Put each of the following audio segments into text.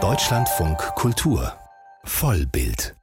Deutschlandfunk Kultur. Vollbild.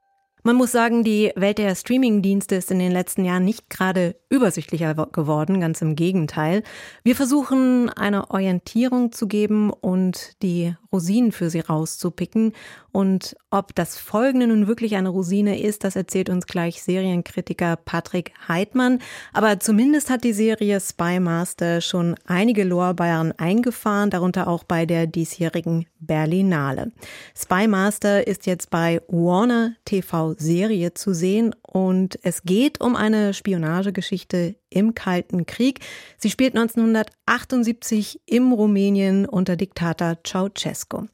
Man muss sagen, die Welt der Streaming-Dienste ist in den letzten Jahren nicht gerade übersichtlicher geworden, ganz im Gegenteil. Wir versuchen eine Orientierung zu geben und die Rosinen für sie rauszupicken. Und ob das folgende nun wirklich eine Rosine ist, das erzählt uns gleich Serienkritiker Patrick Heidmann. Aber zumindest hat die Serie Spy Master schon einige Lorbeeren eingefahren, darunter auch bei der diesjährigen Berlinale. Spy Master ist jetzt bei Warner TV Serie zu sehen und es geht um eine Spionagegeschichte im Kalten Krieg. Sie spielt 1978 im Rumänien unter Diktator Ceausescu.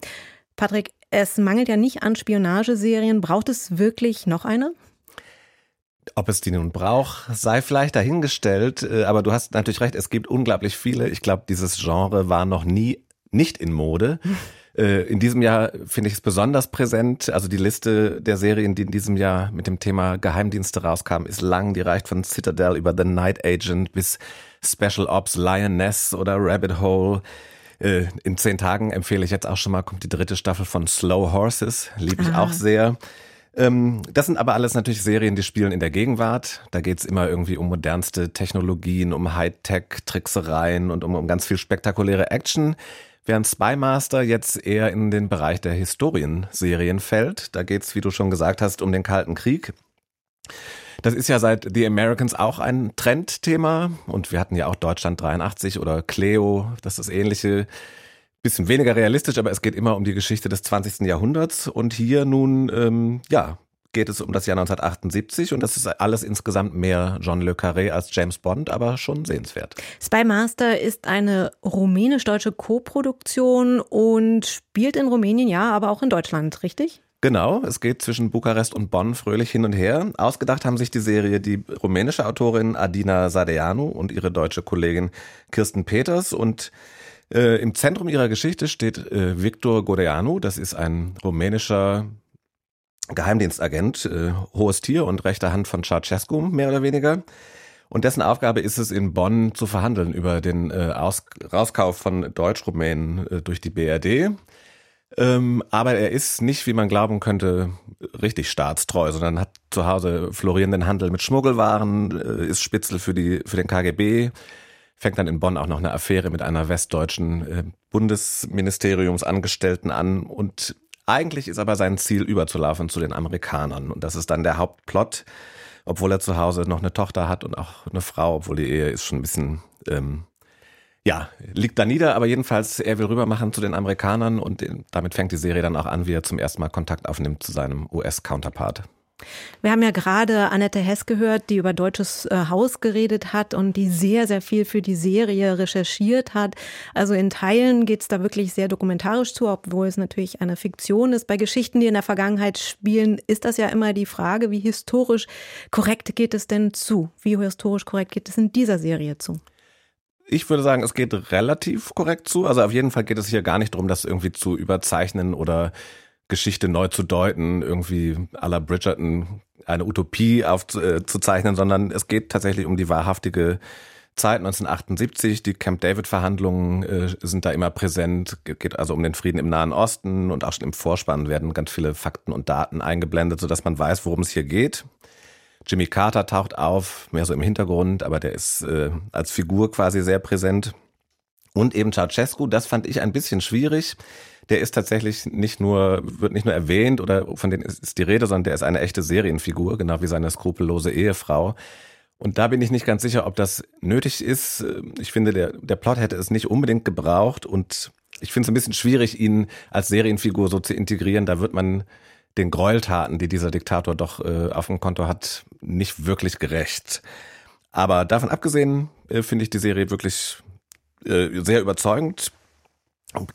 Patrick, es mangelt ja nicht an Spionageserien. Braucht es wirklich noch eine? Ob es die nun braucht, sei vielleicht dahingestellt. Äh, aber du hast natürlich recht, es gibt unglaublich viele. Ich glaube, dieses Genre war noch nie nicht in Mode. Äh, in diesem Jahr finde ich es besonders präsent. Also die Liste der Serien, die in diesem Jahr mit dem Thema Geheimdienste rauskamen, ist lang. Die reicht von Citadel über The Night Agent bis Special Ops, Lioness oder Rabbit Hole. Äh, in zehn Tagen empfehle ich jetzt auch schon mal, kommt die dritte Staffel von Slow Horses. Liebe ich ah. auch sehr. Ähm, das sind aber alles natürlich Serien, die spielen in der Gegenwart. Da geht's immer irgendwie um modernste Technologien, um Hightech-Tricksereien und um, um ganz viel spektakuläre Action. Während Spy Master jetzt eher in den Bereich der Historienserien fällt. Da geht's, wie du schon gesagt hast, um den Kalten Krieg. Das ist ja seit The Americans auch ein Trendthema und wir hatten ja auch Deutschland 83 oder Cleo, das ist das ähnliche. Bisschen weniger realistisch, aber es geht immer um die Geschichte des 20. Jahrhunderts und hier nun, ähm, ja, geht es um das Jahr 1978 und das ist alles insgesamt mehr John Le Carré als James Bond, aber schon sehenswert. Spy Master ist eine rumänisch-deutsche Koproduktion und spielt in Rumänien, ja, aber auch in Deutschland, richtig? Genau, es geht zwischen Bukarest und Bonn fröhlich hin und her. Ausgedacht haben sich die Serie die rumänische Autorin Adina Sadeanu und ihre deutsche Kollegin Kirsten Peters und äh, im Zentrum ihrer Geschichte steht äh, Victor Godeanu, das ist ein rumänischer Geheimdienstagent, äh, hohes Tier und rechte Hand von Ceausescu, mehr oder weniger. Und dessen Aufgabe ist es, in Bonn zu verhandeln über den äh, Aus Rauskauf von Deutsch-Rumänen äh, durch die BRD. Ähm, aber er ist nicht, wie man glauben könnte, richtig staatstreu, sondern hat zu Hause florierenden Handel mit Schmuggelwaren, äh, ist Spitzel für, die, für den KGB, fängt dann in Bonn auch noch eine Affäre mit einer westdeutschen äh, Bundesministeriumsangestellten an und eigentlich ist aber sein Ziel, überzulaufen zu den Amerikanern. Und das ist dann der Hauptplot, obwohl er zu Hause noch eine Tochter hat und auch eine Frau, obwohl die Ehe ist schon ein bisschen, ähm, ja, liegt da nieder. Aber jedenfalls, er will rübermachen zu den Amerikanern und damit fängt die Serie dann auch an, wie er zum ersten Mal Kontakt aufnimmt zu seinem US-Counterpart. Wir haben ja gerade Annette Hess gehört, die über Deutsches äh, Haus geredet hat und die sehr, sehr viel für die Serie recherchiert hat. Also in Teilen geht es da wirklich sehr dokumentarisch zu, obwohl es natürlich eine Fiktion ist. Bei Geschichten, die in der Vergangenheit spielen, ist das ja immer die Frage, wie historisch korrekt geht es denn zu? Wie historisch korrekt geht es in dieser Serie zu? Ich würde sagen, es geht relativ korrekt zu. Also auf jeden Fall geht es hier gar nicht darum, das irgendwie zu überzeichnen oder Geschichte neu zu deuten, irgendwie à la Bridgerton eine Utopie aufzuzeichnen, sondern es geht tatsächlich um die wahrhaftige Zeit 1978. Die Camp David-Verhandlungen äh, sind da immer präsent. Geht also um den Frieden im Nahen Osten und auch schon im Vorspann werden ganz viele Fakten und Daten eingeblendet, sodass man weiß, worum es hier geht. Jimmy Carter taucht auf, mehr so im Hintergrund, aber der ist äh, als Figur quasi sehr präsent. Und eben Ceausescu, das fand ich ein bisschen schwierig der ist tatsächlich nicht nur, wird nicht nur erwähnt oder von denen ist die Rede, sondern der ist eine echte Serienfigur, genau wie seine skrupellose Ehefrau. Und da bin ich nicht ganz sicher, ob das nötig ist. Ich finde, der, der Plot hätte es nicht unbedingt gebraucht und ich finde es ein bisschen schwierig, ihn als Serienfigur so zu integrieren. Da wird man den Gräueltaten, die dieser Diktator doch äh, auf dem Konto hat, nicht wirklich gerecht. Aber davon abgesehen äh, finde ich die Serie wirklich äh, sehr überzeugend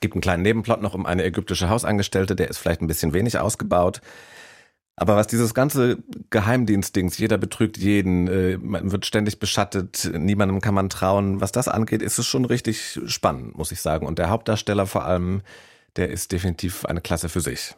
gibt einen kleinen Nebenplot noch um eine ägyptische Hausangestellte, der ist vielleicht ein bisschen wenig ausgebaut. Aber was dieses ganze Geheimdienstdings, jeder betrügt jeden, äh, man wird ständig beschattet, niemandem kann man trauen, was das angeht, ist es schon richtig spannend, muss ich sagen. Und der Hauptdarsteller vor allem, der ist definitiv eine Klasse für sich.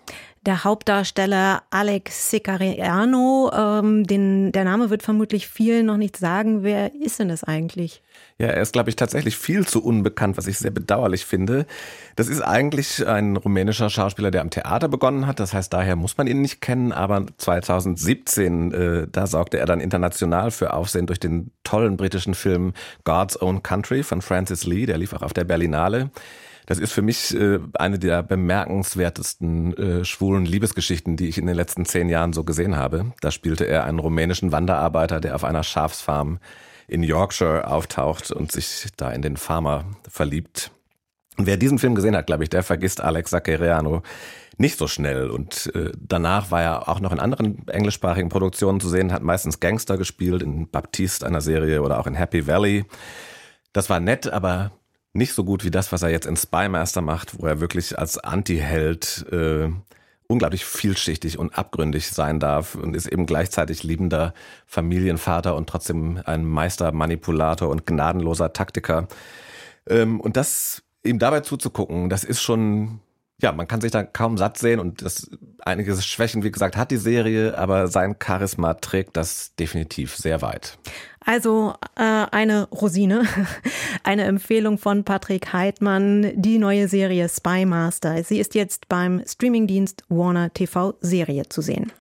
Der Hauptdarsteller Alex Sicariano, ähm, den, der Name wird vermutlich vielen noch nicht sagen. Wer ist denn das eigentlich? Ja, er ist, glaube ich, tatsächlich viel zu unbekannt, was ich sehr bedauerlich finde. Das ist eigentlich ein rumänischer Schauspieler, der am Theater begonnen hat. Das heißt, daher muss man ihn nicht kennen. Aber 2017, äh, da sorgte er dann international für Aufsehen durch den tollen britischen Film God's Own Country von Francis Lee. Der lief auch auf der Berlinale. Das ist für mich äh, eine der bemerkenswertesten äh, schwulen Liebesgeschichten, die ich in den letzten zehn Jahren so gesehen habe. Da spielte er einen rumänischen Wanderarbeiter, der auf einer Schafsfarm in Yorkshire auftaucht und sich da in den Farmer verliebt. Und wer diesen Film gesehen hat, glaube ich, der vergisst Alex Zaccheriano nicht so schnell. Und äh, danach war er auch noch in anderen englischsprachigen Produktionen zu sehen, hat meistens Gangster gespielt, in Baptiste einer Serie oder auch in Happy Valley. Das war nett, aber nicht so gut wie das, was er jetzt in Spymaster macht, wo er wirklich als Anti-Held äh, unglaublich vielschichtig und abgründig sein darf und ist eben gleichzeitig liebender Familienvater und trotzdem ein Meistermanipulator und gnadenloser Taktiker. Ähm, und das ihm dabei zuzugucken, das ist schon ja, man kann sich da kaum satt sehen und das einige Schwächen, wie gesagt, hat die Serie, aber sein Charisma trägt das definitiv sehr weit. Also äh, eine Rosine, eine Empfehlung von Patrick Heidmann, die neue Serie Spy Master. Sie ist jetzt beim Streamingdienst Warner TV Serie zu sehen.